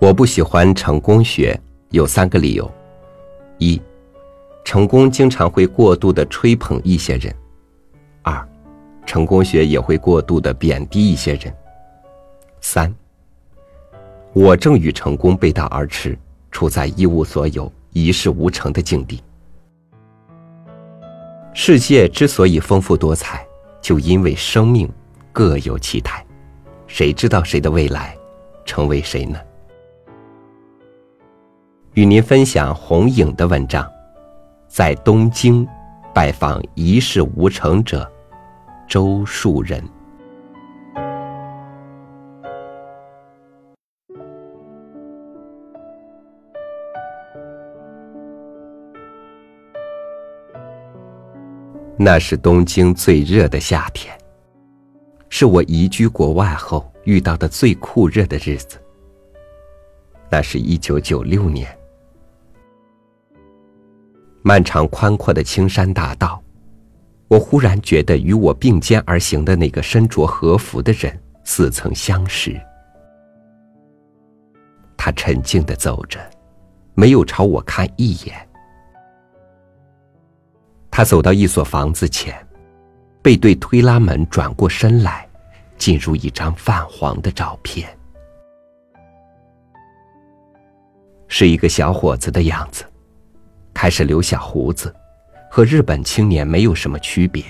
我不喜欢成功学，有三个理由：一，成功经常会过度的吹捧一些人；二，成功学也会过度的贬低一些人；三，我正与成功背道而驰，处在一无所有、一事无成的境地。世界之所以丰富多彩，就因为生命各有其态，谁知道谁的未来成为谁呢？与您分享红影的文章，在东京拜访一事无成者周树人。那是东京最热的夏天，是我移居国外后遇到的最酷热的日子。那是一九九六年。漫长宽阔的青山大道，我忽然觉得与我并肩而行的那个身着和服的人似曾相识。他沉静的走着，没有朝我看一眼。他走到一所房子前，背对推拉门转过身来，进入一张泛黄的照片，是一个小伙子的样子。开始留小胡子，和日本青年没有什么区别。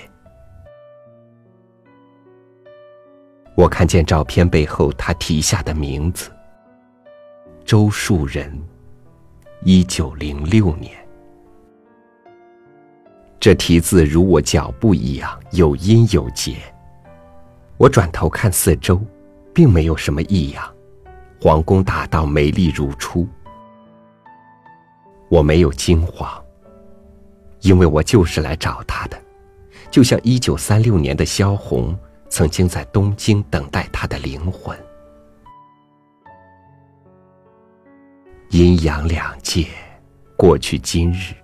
我看见照片背后他题下的名字：周树人，一九零六年。这题字如我脚步一样有音有节。我转头看四周，并没有什么异样，皇宫大道美丽如初。我没有惊慌，因为我就是来找他的，就像一九三六年的萧红曾经在东京等待他的灵魂。阴阳两界，过去今日，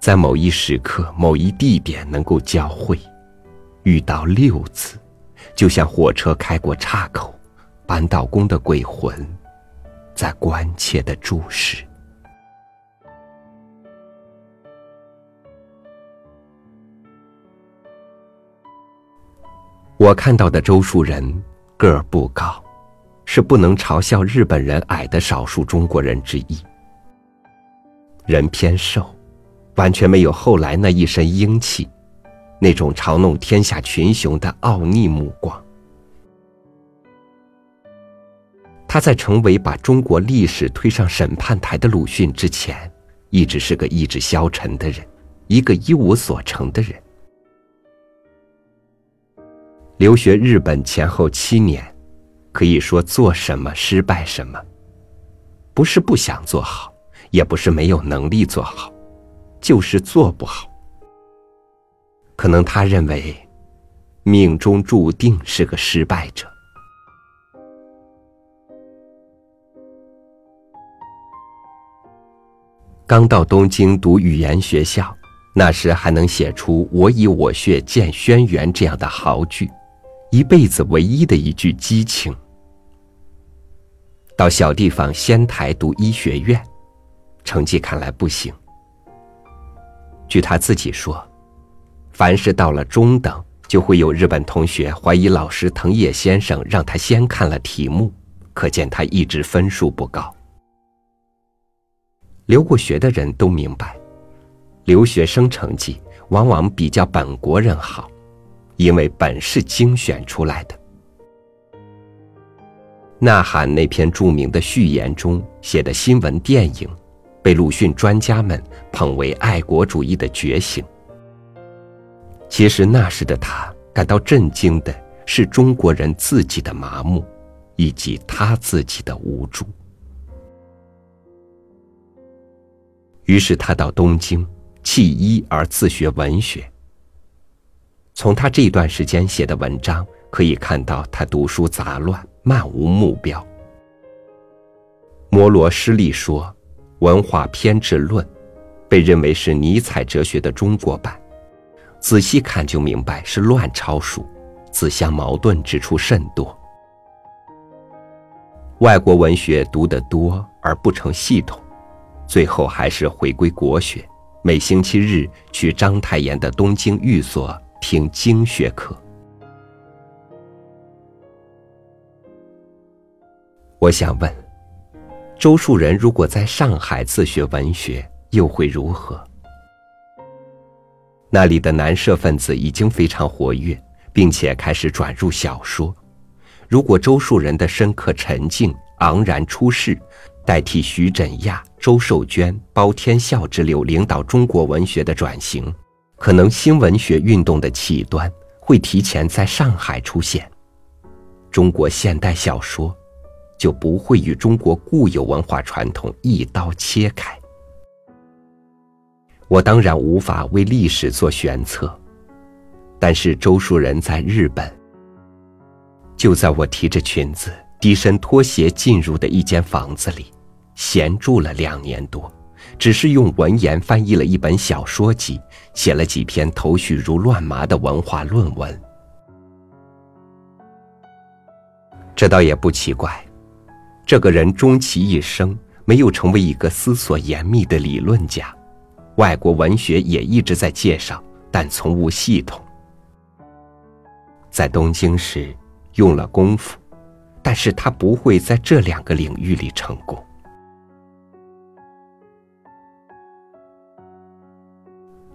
在某一时刻、某一地点能够交汇，遇到六次，就像火车开过岔口，扳道工的鬼魂在关切的注视。我看到的周树人个儿不高，是不能嘲笑日本人矮的少数中国人之一。人偏瘦，完全没有后来那一身英气，那种嘲弄天下群雄的傲睨目光。他在成为把中国历史推上审判台的鲁迅之前，一直是个意志消沉的人，一个一无所成的人。留学日本前后七年，可以说做什么失败什么。不是不想做好，也不是没有能力做好，就是做不好。可能他认为，命中注定是个失败者。刚到东京读语言学校，那时还能写出“我以我血荐轩辕”这样的豪句。一辈子唯一的一句激情。到小地方仙台读医学院，成绩看来不行。据他自己说，凡是到了中等，就会有日本同学怀疑老师藤野先生让他先看了题目，可见他一直分数不高。留过学的人都明白，留学生成绩往往比较本国人好。因为本是精选出来的，《呐喊》那篇著名的序言中写的新闻电影，被鲁迅专家们捧为爱国主义的觉醒。其实那时的他感到震惊的是中国人自己的麻木，以及他自己的无助。于是他到东京弃医而自学文学。从他这段时间写的文章可以看到，他读书杂乱，漫无目标。摩罗施利说，《文化偏执论》被认为是尼采哲学的中国版，仔细看就明白是乱抄书，自相矛盾之处甚多。外国文学读得多而不成系统，最后还是回归国学，每星期日去章太炎的东京寓所听经学课。我想问，周树人如果在上海自学文学，又会如何？那里的男社分子已经非常活跃，并且开始转入小说。如果周树人的深刻沉静昂然出世，代替徐枕亚、周寿娟、包天笑之流领导中国文学的转型，可能新文学运动的起端会提前在上海出现。中国现代小说就不会与中国固有文化传统一刀切开。我当然无法为历史做玄策，但是周树人在日本。就在我提着裙子、低身拖鞋进入的一间房子里，闲住了两年多，只是用文言翻译了一本小说集，写了几篇头绪如乱麻的文化论文。这倒也不奇怪，这个人终其一生没有成为一个思索严密的理论家，外国文学也一直在介绍，但从无系统。在东京时。用了功夫，但是他不会在这两个领域里成功。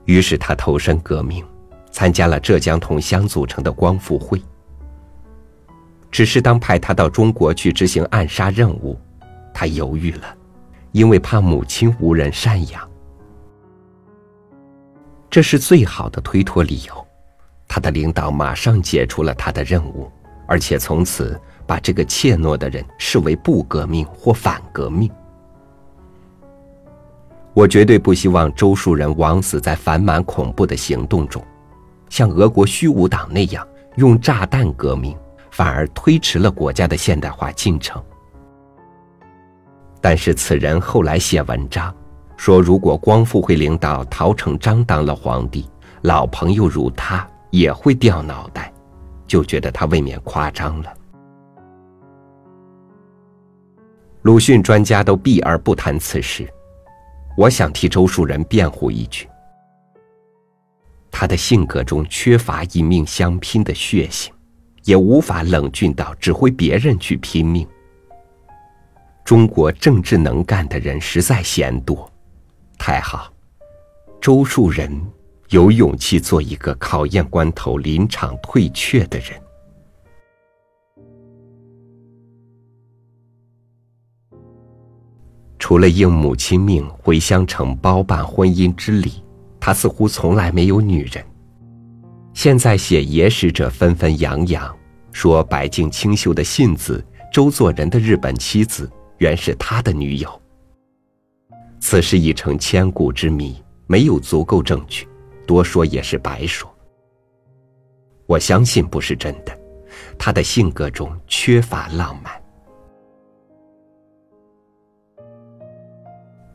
于是他投身革命，参加了浙江同乡组成的光复会。只是当派他到中国去执行暗杀任务，他犹豫了，因为怕母亲无人赡养。这是最好的推脱理由。他的领导马上解除了他的任务。而且从此把这个怯懦的人视为不革命或反革命。我绝对不希望周树人枉死在繁满恐怖的行动中，像俄国虚无党那样用炸弹革命，反而推迟了国家的现代化进程。但是此人后来写文章，说如果光复会领导陶成章当了皇帝，老朋友如他也会掉脑袋。就觉得他未免夸张了。鲁迅专家都避而不谈此事，我想替周树人辩护一句：他的性格中缺乏一命相拼的血性，也无法冷峻到指挥别人去拼命。中国政治能干的人实在嫌多，太好，周树人。有勇气做一个考验关头临场退却的人。除了应母亲命回乡城包办婚姻之礼，他似乎从来没有女人。现在写野史者纷纷扬扬，说白净清秀的信子周作人的日本妻子原是他的女友。此事已成千古之谜，没有足够证据。多说也是白说。我相信不是真的，他的性格中缺乏浪漫。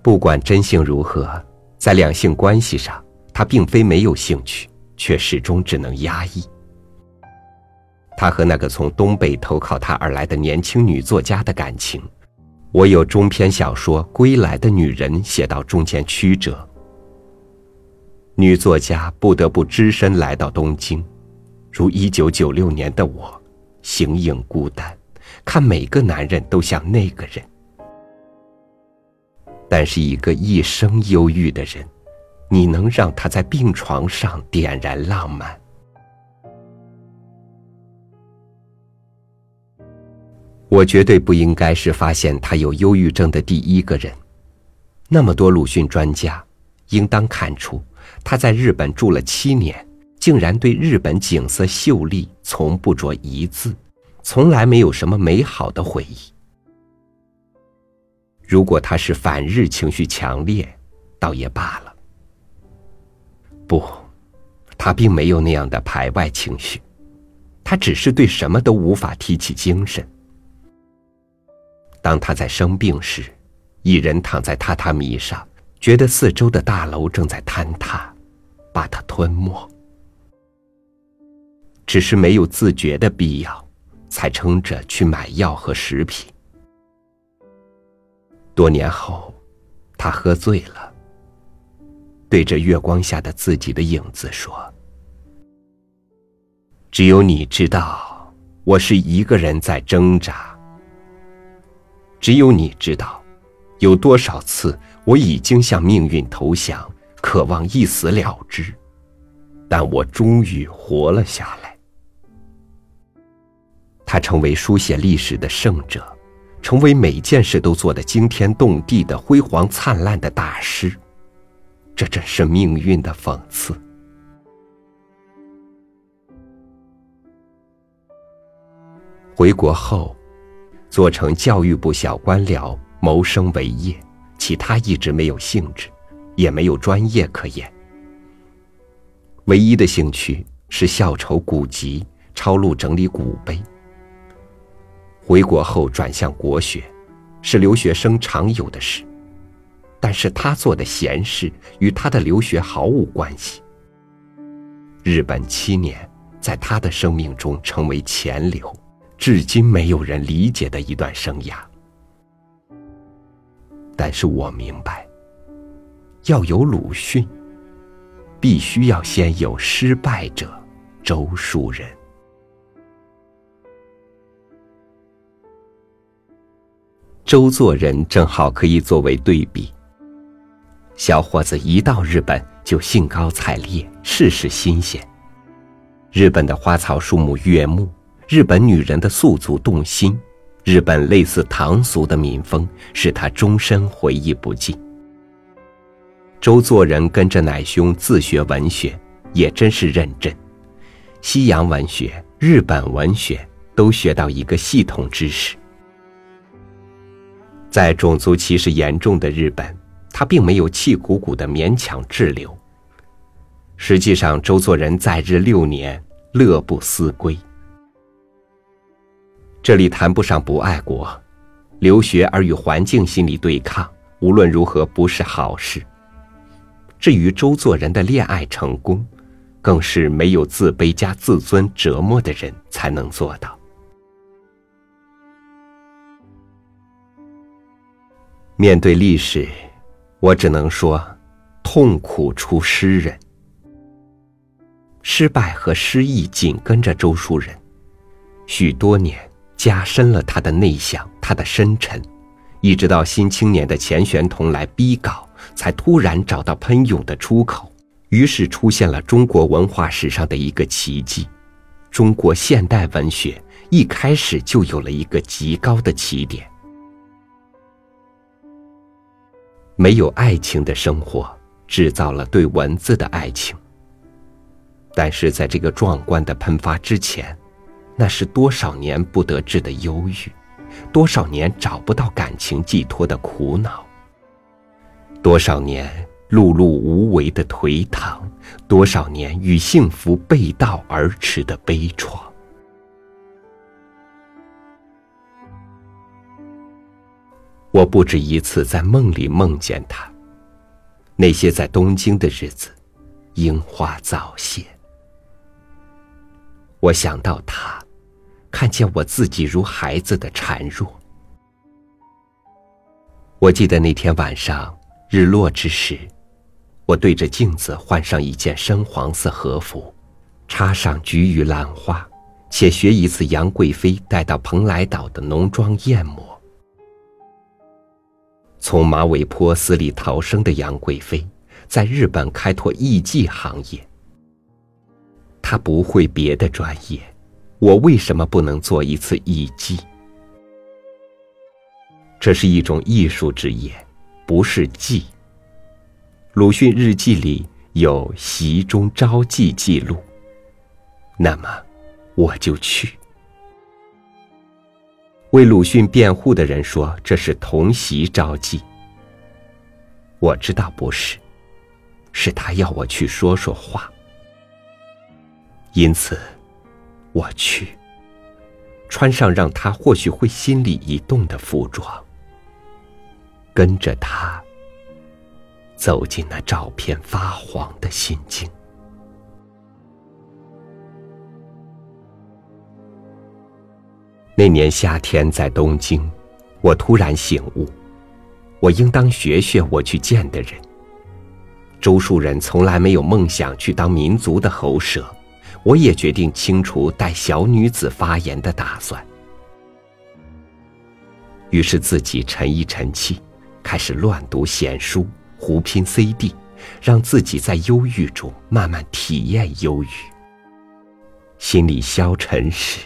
不管真性如何，在两性关系上，他并非没有兴趣，却始终只能压抑。他和那个从东北投靠他而来的年轻女作家的感情，我有中篇小说《归来的女人》写到中间曲折。女作家不得不只身来到东京，如一九九六年的我，形影孤单，看每个男人都像那个人。但是一个一生忧郁的人，你能让他在病床上点燃浪漫？我绝对不应该是发现他有忧郁症的第一个人。那么多鲁迅专家，应当看出。他在日本住了七年，竟然对日本景色秀丽从不着一字，从来没有什么美好的回忆。如果他是反日情绪强烈，倒也罢了。不，他并没有那样的排外情绪，他只是对什么都无法提起精神。当他在生病时，一人躺在榻榻米上。觉得四周的大楼正在坍塌，把他吞没。只是没有自觉的必要，才撑着去买药和食品，多年后，他喝醉了，对着月光下的自己的影子说：“只有你知道，我是一个人在挣扎。只有你知道，有多少次我已经向命运投降，渴望一死了之，但我终于活了下来。”他成为书写历史的圣者，成为每件事都做得惊天动地的辉煌灿烂的大师，这真是命运的讽刺。回国后，做成教育部小官僚，谋生为业，其他一直没有兴致，也没有专业可言。唯一的兴趣是校筹古籍，抄录整理古碑。回国后转向国学，是留学生常有的事。但是他做的闲事与他的留学毫无关系。日本七年，在他的生命中成为钱流，至今没有人理解的一段生涯。但是我明白，要有鲁迅，必须要先有失败者周树人。周作人正好可以作为对比。小伙子一到日本就兴高采烈，事事新鲜。日本的花草树木悦目，日本女人的素足动心，日本类似唐俗的民风，使他终身回忆不尽。周作人跟着奶兄自学文学，也真是认真，西洋文学、日本文学都学到一个系统知识。在种族歧视严重的日本，他并没有气鼓鼓的勉强滞留。实际上，周作人在日六年，乐不思归。这里谈不上不爱国，留学而与环境心理对抗，无论如何不是好事。至于周作人的恋爱成功，更是没有自卑加自尊折磨的人才能做到。面对历史，我只能说，痛苦出诗人。失败和失意紧跟着周树人，许多年加深了他的内向，他的深沉，一直到《新青年》的钱玄同来逼稿，才突然找到喷涌的出口。于是出现了中国文化史上的一个奇迹：中国现代文学一开始就有了一个极高的起点。没有爱情的生活，制造了对文字的爱情。但是在这个壮观的喷发之前，那是多少年不得志的忧郁，多少年找不到感情寄托的苦恼，多少年碌碌无为的颓唐，多少年与幸福背道而驰的悲怆。我不止一次在梦里梦见他。那些在东京的日子，樱花早谢。我想到他，看见我自己如孩子的孱弱。我记得那天晚上日落之时，我对着镜子换上一件深黄色和服，插上菊与兰花，且学一次杨贵妃带到蓬莱岛的浓妆艳抹。从马尾坡死里逃生的杨贵妃，在日本开拓艺妓行业。她不会别的专业，我为什么不能做一次艺妓？这是一种艺术职业，不是妓。鲁迅日记里有席中招妓记录，那么我就去。为鲁迅辩护的人说这是同席招妓。我知道不是，是他要我去说说话。因此，我去，穿上让他或许会心里一动的服装，跟着他走进那照片发黄的心境。那年夏天在东京，我突然醒悟，我应当学学我去见的人。周树人从来没有梦想去当民族的喉舌，我也决定清除带小女子发言的打算。于是自己沉一沉气，开始乱读闲书，胡拼 CD，让自己在忧郁中慢慢体验忧郁。心里消沉时，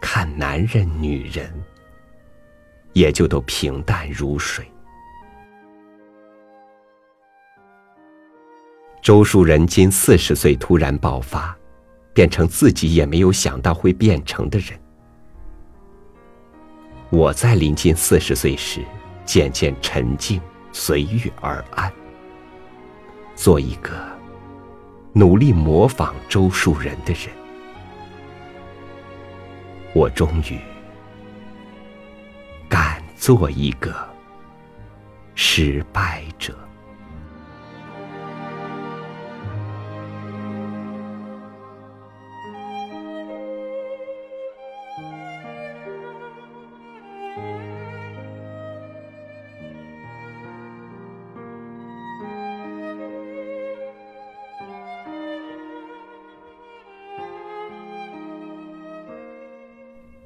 看男人、女人，也就都平淡如水。周树人今四十岁，突然爆发，变成自己也没有想到会变成的人。我在临近四十岁时，渐渐沉静，随遇而安，做一个努力模仿周树人的人。我终于敢做一个失败者。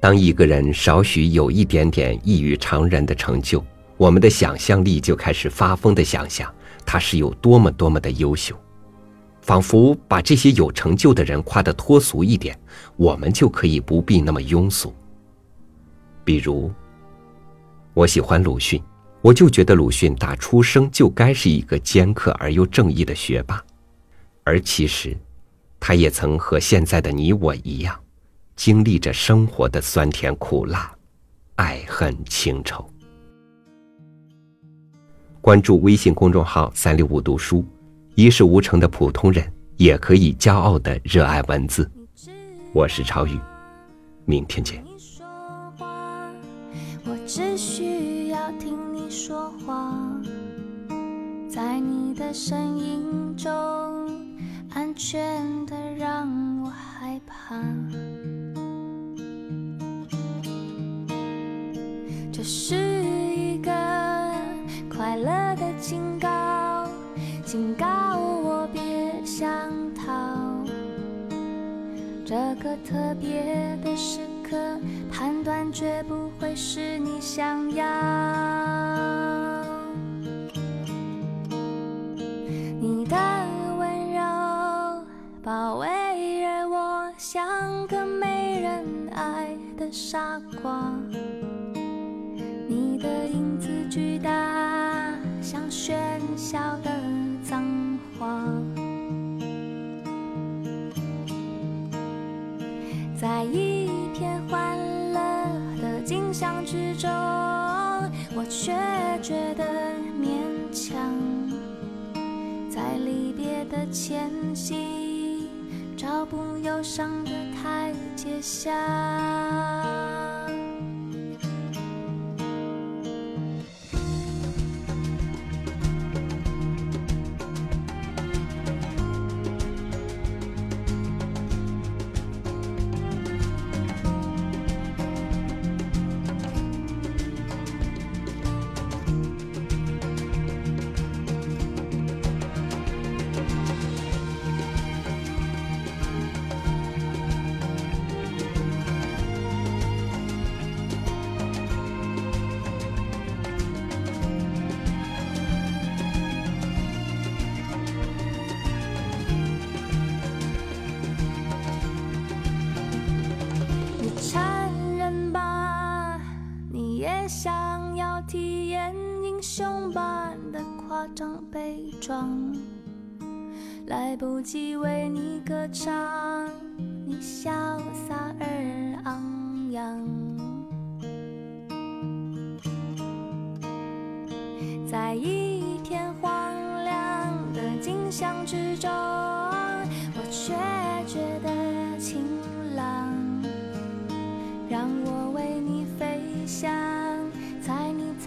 当一个人少许有一点点异于常人的成就，我们的想象力就开始发疯的想象他是有多么多么的优秀，仿佛把这些有成就的人夸得脱俗一点，我们就可以不必那么庸俗。比如，我喜欢鲁迅，我就觉得鲁迅打出生就该是一个尖刻而又正义的学霸，而其实，他也曾和现在的你我一样。经历着生活的酸甜苦辣，爱恨情仇。关注微信公众号“三六五读书”，一事无成的普通人也可以骄傲的热爱文字。我是超宇，明天见。我只需要听你说话，在你的声音中，安全的让我害怕。是一个快乐的警告，警告我别想逃。这个特别的时刻，判断绝不会是你想要。上的台阶下。张悲壮，来不及为你歌唱，你潇洒而昂扬，在一片荒凉的景象之中，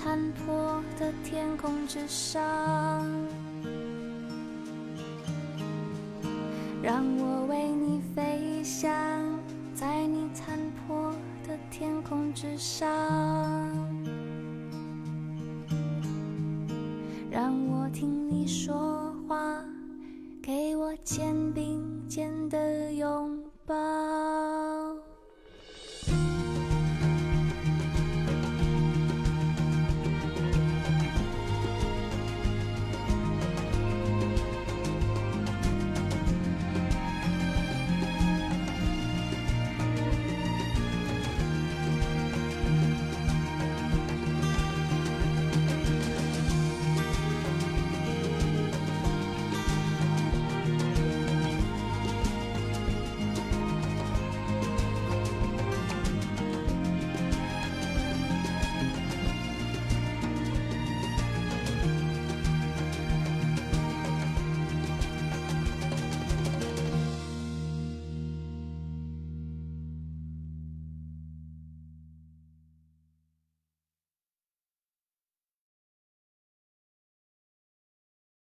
残破的天空之上，让我为你飞翔，在你残破的天空之上。让我听你说话，给我肩并肩的拥抱。